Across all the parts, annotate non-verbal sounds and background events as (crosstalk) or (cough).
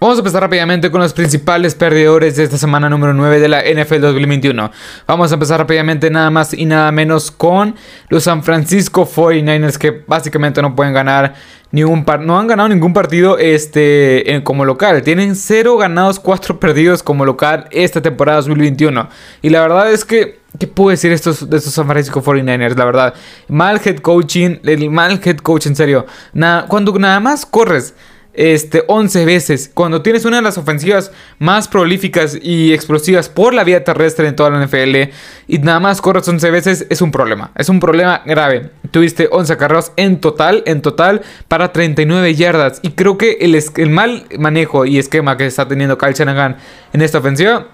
Vamos a empezar rápidamente con los principales perdedores de esta semana número 9 de la NFL 2021. Vamos a empezar rápidamente nada más y nada menos con los San Francisco 49ers que básicamente no pueden ganar ni un par no han ganado ningún partido este como local. Tienen 0 ganados, 4 perdidos como local esta temporada 2021. Y la verdad es que ¿Qué puedo decir estos, de estos San Francisco 49ers? La verdad, mal head coaching, el mal head coach en serio. cuando nada más corres este, 11 veces. Cuando tienes una de las ofensivas más prolíficas y explosivas por la vía terrestre en toda la NFL y nada más corres 11 veces, es un problema. Es un problema grave. Tuviste 11 carreras en total, en total, para 39 yardas. Y creo que el, el mal manejo y esquema que está teniendo Kyle Shanahan en esta ofensiva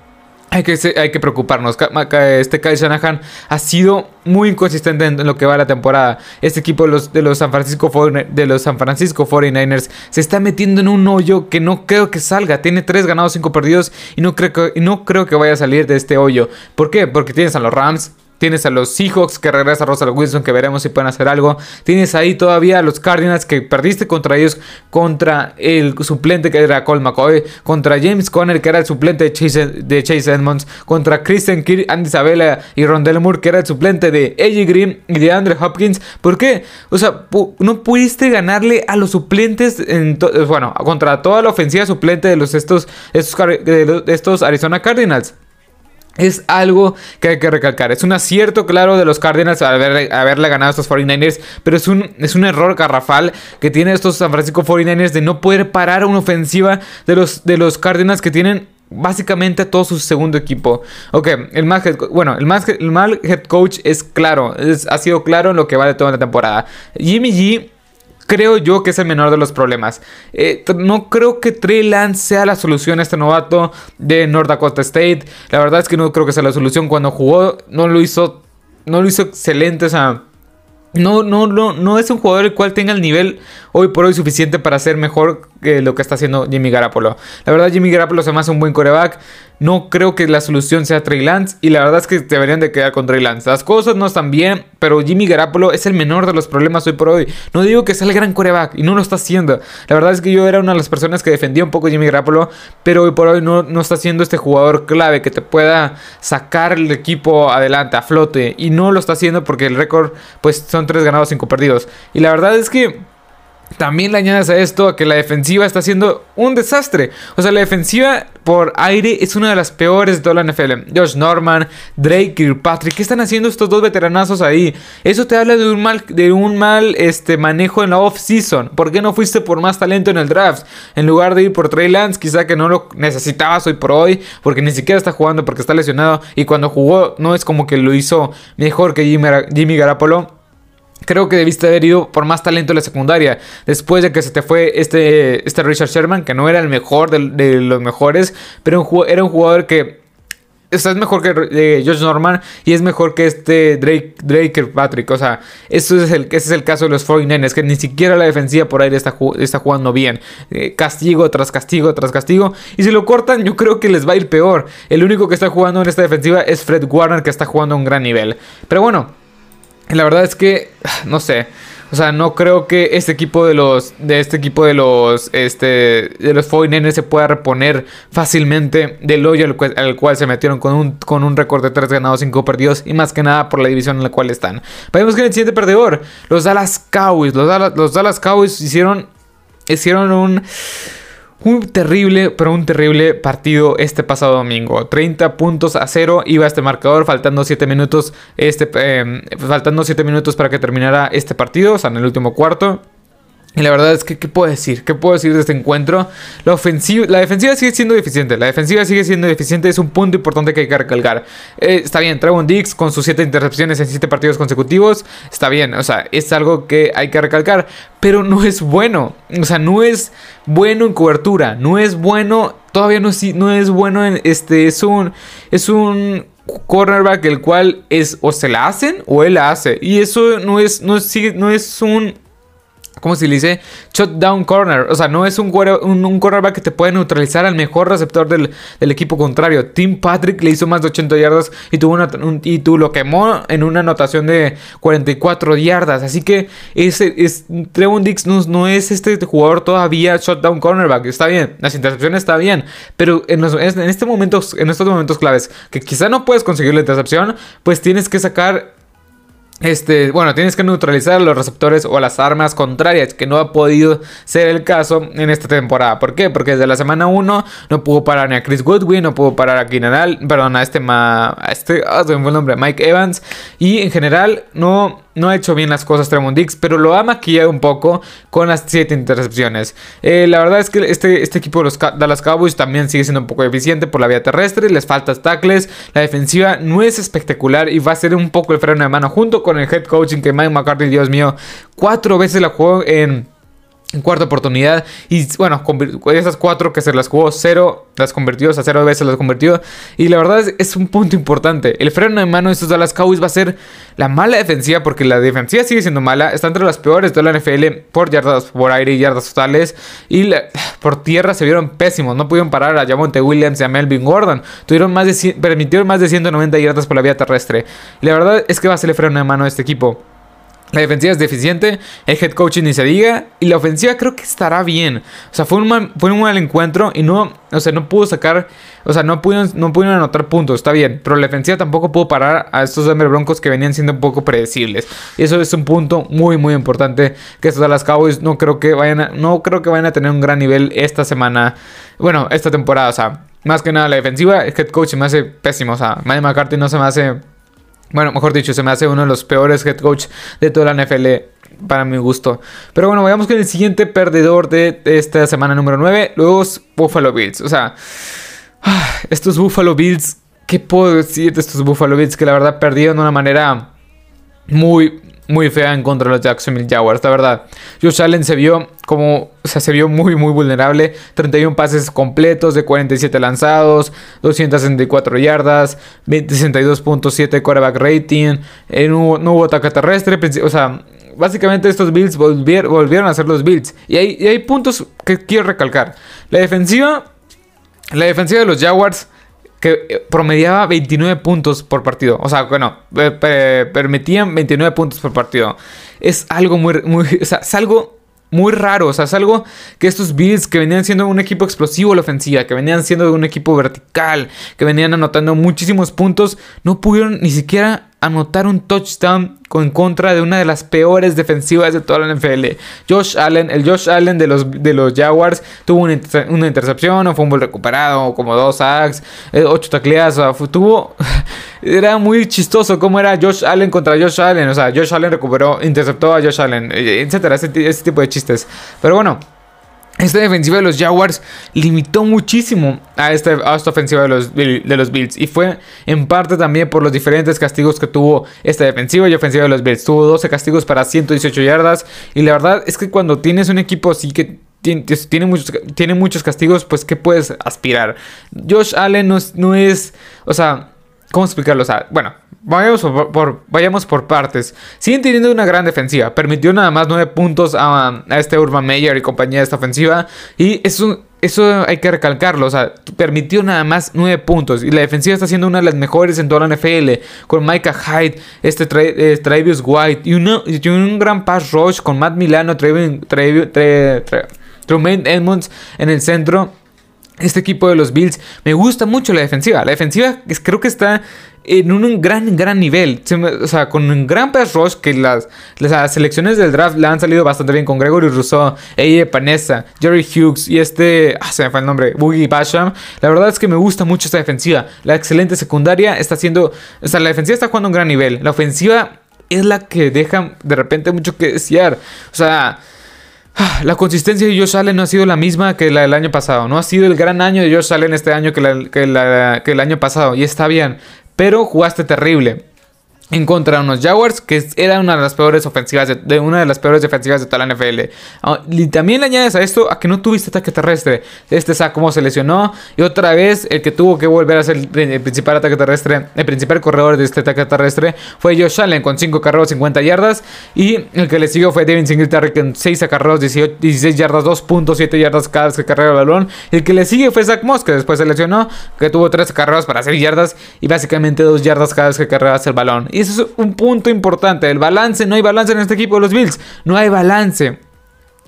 hay que, hay que preocuparnos. Este Kyle Shanahan ha sido muy inconsistente en lo que va la temporada. Este equipo de los, de los, San, Francisco, de los San Francisco 49ers se está metiendo en un hoyo que no creo que salga. Tiene 3 ganados, 5 perdidos y no creo, que, no creo que vaya a salir de este hoyo. ¿Por qué? Porque tienes a los Rams, Tienes a los Seahawks que regresa Russell Wilson, que veremos si pueden hacer algo. Tienes ahí todavía a los Cardinals que perdiste contra ellos, contra el suplente que era Cole McCoy, contra James Conner que era el suplente de Chase, de Chase Edmonds, contra Christian Kirk, Andy Isabella y Rondell Moore que era el suplente de AJ Green y de Andre Hopkins. ¿Por qué? O sea, no pudiste ganarle a los suplentes, en bueno, contra toda la ofensiva suplente de los estos, estos, de estos Arizona Cardinals. Es algo que hay que recalcar. Es un acierto claro de los Cardinals haberle, haberle ganado a estos 49ers. Pero es un, es un error garrafal que tiene estos San Francisco 49ers de no poder parar una ofensiva de los, de los Cardinals que tienen básicamente todo su segundo equipo. Ok, el mal head, bueno, el, el mal head coach es claro. ha sido claro en lo que va de toda la temporada. Jimmy G creo yo que es el menor de los problemas. Eh, no creo que Trey Lance sea la solución a este novato de North Dakota State. La verdad es que no creo que sea la solución. Cuando jugó, no lo hizo. No lo hizo excelente. O sea. No, no, no, no es un jugador el cual tenga el nivel hoy por hoy suficiente para ser mejor que lo que está haciendo Jimmy Garapolo. La verdad, Jimmy Garapolo se me hace un buen coreback. No creo que la solución sea Trey Lance. Y la verdad es que deberían de quedar con Trey Lance. Las cosas no están bien. Pero Jimmy Garapolo es el menor de los problemas hoy por hoy. No digo que sea el gran coreback. Y no lo está haciendo. La verdad es que yo era una de las personas que defendía un poco Jimmy Garapolo. Pero hoy por hoy no, no está siendo este jugador clave que te pueda sacar el equipo adelante, a flote. Y no lo está haciendo porque el récord pues son 3 ganados, 5 perdidos. Y la verdad es que... También le añades a esto que la defensiva está siendo un desastre. O sea, la defensiva por aire es una de las peores de toda la NFL. Josh Norman, Drake Kirkpatrick, ¿qué están haciendo estos dos veteranazos ahí? Eso te habla de un mal, de un mal este, manejo en la off-season. ¿Por qué no fuiste por más talento en el draft? En lugar de ir por Trey Lance, quizá que no lo necesitabas hoy por hoy, porque ni siquiera está jugando porque está lesionado. Y cuando jugó, no es como que lo hizo mejor que Jimmy, Jimmy. Creo que debiste haber ido por más talento en la secundaria. Después de que se te fue este, este Richard Sherman, que no era el mejor de, los mejores, pero era un jugador que es mejor que eh, Josh Norman y es mejor que este Drake, Drake Patrick. O sea, eso es el, ese es el caso de los 49ers, que ni siquiera la defensiva por aire está, está jugando bien. Eh, castigo tras castigo tras castigo. Y si lo cortan, yo creo que les va a ir peor. El único que está jugando en esta defensiva es Fred Warner, que está jugando a un gran nivel. Pero bueno. La verdad es que, no sé. O sea, no creo que este equipo de los. De este equipo de los. Este. De los 49 se pueda reponer fácilmente del hoyo al cual, se metieron con un, con un récord de 3 ganados, 5 perdidos. Y más que nada por la división en la cual están. Vemos que en el siguiente perdedor. Los Dallas Cowboys. Los Dallas, los Dallas Cowboys hicieron. Hicieron un un terrible, pero un terrible partido este pasado domingo. 30 puntos a 0 iba este marcador, faltando 7 minutos, este, em, faltando 7 minutos para que terminara este partido, o sea, en el último cuarto. Y la verdad es que, ¿qué puedo decir? ¿Qué puedo decir de este encuentro? La, ofensiva, la defensiva sigue siendo deficiente. La defensiva sigue siendo deficiente. Es un punto importante que hay que recalcar. Eh, está bien, un Dix con sus 7 intercepciones en 7 partidos consecutivos. Está bien, o sea, es algo que hay que recalcar. Pero no es bueno. O sea, no es bueno en cobertura. No es bueno. Todavía no es, no es bueno en este. Es un. Es un cornerback el cual es o se la hacen o él la hace. Y eso no es, no es, no es un ¿Cómo se le dice? Shutdown corner. O sea, no es un, un, cornerback que te puede neutralizar al mejor receptor del, equipo contrario. Tim Patrick le hizo más de 80 yardas y tuvo una, y tú lo quemó en una anotación de 44 yardas. Así que ese, es, Trevon Dix no, es este jugador todavía shutdown cornerback. Está bien, las intercepciones está bien. Pero en, en, este momento, en estos momentos claves, que quizá no puedes conseguir la intercepción, pues tienes que sacar este, bueno, tienes que neutralizar los receptores o las armas contrarias, que no ha podido ser el caso en esta temporada. ¿Por qué? Porque desde la semana 1 no pudo parar ni a Chris Goodwin, no pudo parar a Keenan perdón, a este, ma, a este, ah, se me fue el nombre, Mike Evans. Y en general no, no ha hecho bien las cosas Tremont Dix, pero lo ha maquillado un poco con las 7 intercepciones. Eh, la verdad es que este, este equipo de los Dallas Cowboys también sigue siendo un poco eficiente por la vía terrestre, les falta tackles, la defensiva no es espectacular y va a ser un poco el freno de mano junto con el head coaching que Mike McCarthy, Dios mío, cuatro veces la jugó en en cuarta oportunidad. Y bueno, esas cuatro que se las jugó, cero las convirtió, o sea, cero veces las convirtió. Y la verdad es, un punto importante. El freno de mano de estos Dallas Cowboys va a ser la mala defensiva, porque la defensiva sigue siendo mala. Está entre las peores de la NFL por yardas por aire y yardas totales. Y (sighs) por tierra se vieron pésimos. No pudieron parar a Jamonte Williams y a Melvin Gordon. Tuvieron más de permitieron más de 190 yardas por la vía terrestre. La verdad es que va a ser el freno de mano de este equipo. La defensiva es deficiente, el head coaching ni se diga, y la ofensiva creo que estará bien. O sea, fue un mal, fue un mal encuentro y no, o sea, no pudo sacar, o sea, no pudieron, no pudieron anotar puntos, está bien, pero la defensiva tampoco pudo parar a estos Denver Broncos que venían siendo un poco predecibles. Y eso es un punto muy, muy importante que estos Dallas Cowboys no creo que vayan a, no creo que vayan a tener un gran nivel esta semana, bueno, esta temporada, o sea, más que nada la defensiva, el head coach me hace pésimo, o sea, Mike McCarthy no se me hace bueno, mejor dicho, se me hace uno de los peores head coach de toda la NFL para mi gusto. Pero bueno, vayamos con el siguiente perdedor de esta semana número 9, los Buffalo Bills. O sea, estos Buffalo Bills, ¿qué puedo decir de estos Buffalo Bills que la verdad perdieron de una manera muy, muy fea en contra de los Jacksonville Jaguars, la verdad. Josh Allen se vio como, o sea, se vio muy, muy vulnerable. 31 pases completos de 47 lanzados, 264 yardas, 62.7 quarterback rating, eh, no, hubo, ataque terrestre, o sea, básicamente estos Bills volvieron a ser los Bills. Y hay, y hay puntos que quiero recalcar. La defensiva, la defensiva de los Jaguars que eh, promediaba 29 puntos por partido. O sea, bueno, permitían 29 puntos por partido. Es algo muy, (laughs) es algo muy raro. O sea, es algo que estos Bills que venían siendo un equipo explosivo la ofensiva, que venían siendo un equipo vertical, que venían anotando muchísimos puntos, no pudieron ni siquiera anotar un touchdown en contra de una de las peores defensivas de toda la NFL. Josh Allen, el Josh Allen de los, de los Jaguars, tuvo una, intercepción, o fue un buen recuperado, como dos sacks, eh, ocho tacleadas, o sea, tuvo... (laughs) era muy chistoso cómo era Josh Allen contra Josh Allen, o sea, Josh Allen recuperó, interceptó a Josh Allen, etcétera, ese tipo de chistes. Pero bueno, esta defensiva de los Jaguars limitó muchísimo a esta, esta ofensiva de los, de los, Bills. Y fue en parte también por los diferentes castigos que tuvo esta defensiva y ofensiva de los Bills. Tuvo 12 castigos para 118 yardas. Y la verdad es que cuando tienes un equipo así que tiene, muchos, tiene muchos castigos, pues ¿qué puedes aspirar? Josh Allen no es, no es o sea, ¿cómo explicarlo? O sea, bueno, Vayamos por, vayamos por partes. Siguen teniendo una gran defensiva. Permitió nada más 9 puntos a, este Urban Meyer y compañía de esta ofensiva. Y eso, eso hay que recalcarlo. O sea, permitió nada más 9 puntos. Y la defensiva está siendo una de las mejores en toda la NFL. Con Micah Hyde, este eh, Travis White. Y, un gran pass rush con Matt Milano, Tremaine Edmonds en el centro este equipo de los Bills me gusta mucho la defensiva. La defensiva creo que está en un gran, gran nivel. o sea, con un gran pass rush que las, las selecciones del draft le han salido bastante bien con Gregory Rousseau, Eye Panessa, Jerry Hughes y este, ah, se me fue el nombre, Boogie Basham. La verdad es que me gusta mucho esta defensiva. La excelente secundaria está haciendo, o sea, la defensiva está jugando a un gran nivel. La ofensiva es la que deja de repente mucho que desear. O sea... La consistencia de Josh Allen no ha sido la misma que la del año pasado. No ha sido el gran año de Josh Allen este año que, el año pasado. Y está bien. Pero jugaste terrible. En contra de unos Jaguars, que era una de las peores ofensivas de, una de las peores defensivas de toda la NFL. Ah, y también le añades a esto a que no tuviste ataque terrestre. Este sac como se lesionó y otra vez el que tuvo que volver a ser el principal ataque terrestre, el principal corredor de este ataque terrestre fue Josh Allen con 5 carreros 50 yardas y el que le siguió fue Devin Singletary con 6 acarreos 16 yardas 2.7 yardas cada vez que carrera el balón. Y el que le sigue fue Zach Moss que después se lesionó, que tuvo 3 carreros para 6 yardas y básicamente 2 yardas cada vez que carreras el balón. Y eso es un punto importante. El balance, no hay balance en este equipo de los Bills. No hay balance.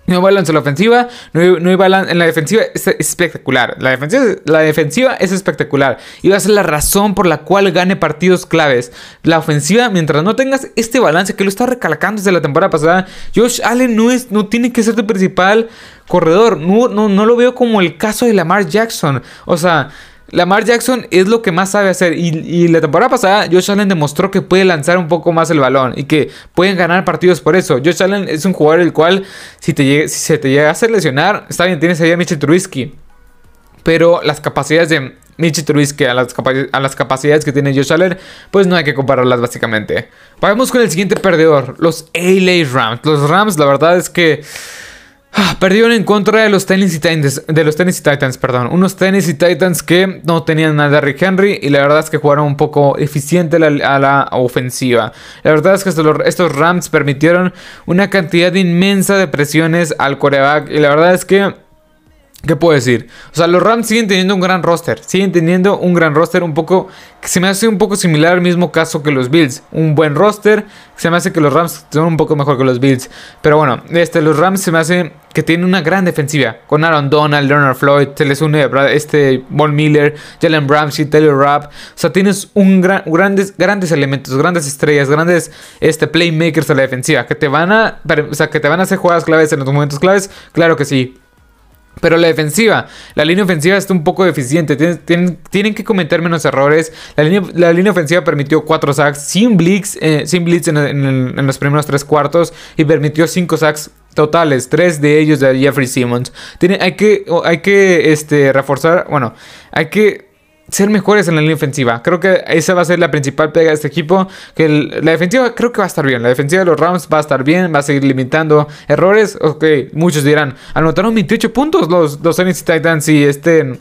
No hay balance en la ofensiva, no hay, balance en la defensiva, es, espectacular. La defensiva, la defensiva es espectacular y va a ser la razón por la cual gane partidos claves. La ofensiva, mientras no tengas este balance que lo está recalcando desde la temporada pasada, Josh Allen no, es, no tiene que ser tu principal corredor. No, no, no lo veo como el caso de Lamar Jackson. O sea, Lamar Jackson es lo que más sabe hacer. Y, la temporada pasada, Josh Allen demostró que puede lanzar un poco más el balón y que pueden ganar partidos por eso. Josh Allen es un jugador el cual, si, se te llega a lesionar, está bien, tienes ahí a Mitchell Trubisky. Pero las capacidades de Mitchell Trubisky a las, a las capacidades que tiene Josh Allen, pues no hay que compararlas básicamente. Vamos con el siguiente perdedor, los LA Rams. Los Rams, la verdad es que perdieron en contra de los Tennessee Titans, de los Tennessee Titans, perdón. Unos Tennessee Titans que no tenían nada de Rick Henry y la verdad es que jugaron un poco eficiente a la ofensiva. La verdad es que estos, Rams permitieron una cantidad inmensa de presiones al coreback y la verdad es que ¿Qué puedo decir? O sea, los Rams siguen teniendo un gran roster. Siguen teniendo un gran roster un poco... Que se me hace un poco similar al mismo caso que los Bills. Un buen roster. Se me hace que los Rams son un poco mejor que los Bills. Pero bueno, este, los Rams se me hace que tienen una gran defensiva. Con Aaron Donald, Leonard Floyd, se les une este, Von Miller, Jalen Ramsey, Taylor Rapp. O sea, tienes un gran, grandes, grandes elementos, grandes estrellas, grandes este, playmakers a la defensiva. Que te van a... O sea, que te van a hacer jugadas claves en los momentos claves. Claro que sí. Pero la defensiva, la línea ofensiva está un poco deficiente. Tienen, tienen, que cometer menos errores. La línea, la línea, ofensiva permitió 4 sacks sin blitz, eh, sin blitz en, los primeros 3 cuartos y permitió 5 sacks totales. 3 de ellos de Jeffrey Simmons. Tiene, hay que, hay que este, reforzar, bueno, hay que ser mejores en la línea ofensiva. Creo que esa va a ser la principal pega de este equipo. Que la defensiva creo que va a estar bien. La defensiva de los Rams va a estar bien. Va a seguir limitando errores. Ok, muchos dirán, anotaron 28 puntos los, los Tennessee Titans y este...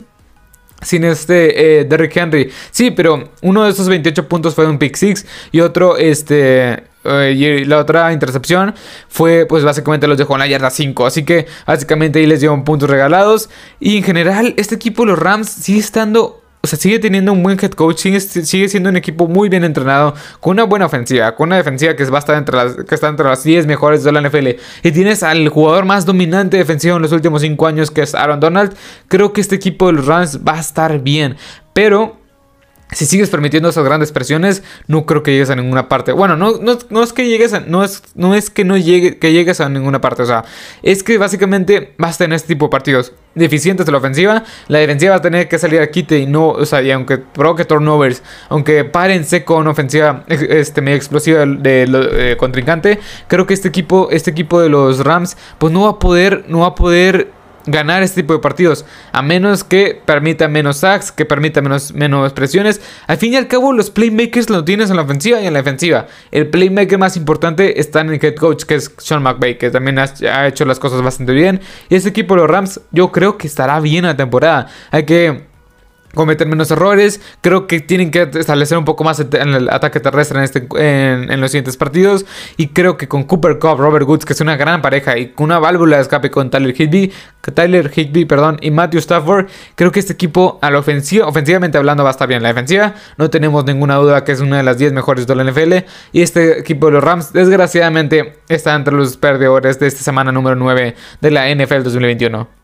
Sin este eh, Derrick Henry. Sí, pero uno de esos 28 puntos fue un pick six. Y otro, este. Eh, y la otra intercepción fue, pues básicamente los dejó en la yarda 5. Así que básicamente ahí les dieron puntos regalados. Y en general, este equipo, los Rams, sigue estando o sea, sigue teniendo un buen head coach, sigue, siendo un equipo muy bien entrenado, con una buena ofensiva, con una defensiva que, va a estar entre las, que está entre las 10 mejores de la NFL. Y tienes al jugador más dominante defensivo en los últimos 5 años, que es Aaron Donald. Creo que este equipo de los Rams va a estar bien. Pero si sigues permitiendo esas grandes presiones, no creo que llegues a ninguna parte. Bueno, no, no, es que llegues a, no es, no es que no llegue, que llegues a ninguna parte. O sea, es que básicamente vas a tener este tipo de partidos deficientes de la ofensiva. La defensiva va a tener que salir a quite y no, o sea, y aunque provoque turnovers, aunque paren seco una ofensiva este, medio explosiva de, eh, contrincante, creo que este equipo, este equipo de los Rams, pues no va a poder, no va a poder ganar este tipo de partidos. A menos que permita menos sacks, que permita menos, menos presiones. Al fin y al cabo, los playmakers lo tienes en la ofensiva y en la defensiva. El playmaker más importante está en el head coach, que es Sean McVay, que también ha, hecho las cosas bastante bien. Y este equipo, los Rams, yo creo que estará bien la temporada. Hay que cometer menos errores. Creo que tienen que establecer un poco más el ataque terrestre en, este, en, los siguientes partidos. Y creo que con Cooper Cup, Robert Woods, que es una gran pareja, y con una válvula de escape con Tyler Higby, Tyler Higby, perdón, y Matthew Stafford, creo que este equipo a la ofensiva, ofensivamente hablando va a estar bien. La defensiva, no tenemos ninguna duda que es una de las 10 mejores de la NFL. Y este equipo de los Rams, desgraciadamente, está entre los perdedores de esta semana número 9 de la NFL 2021.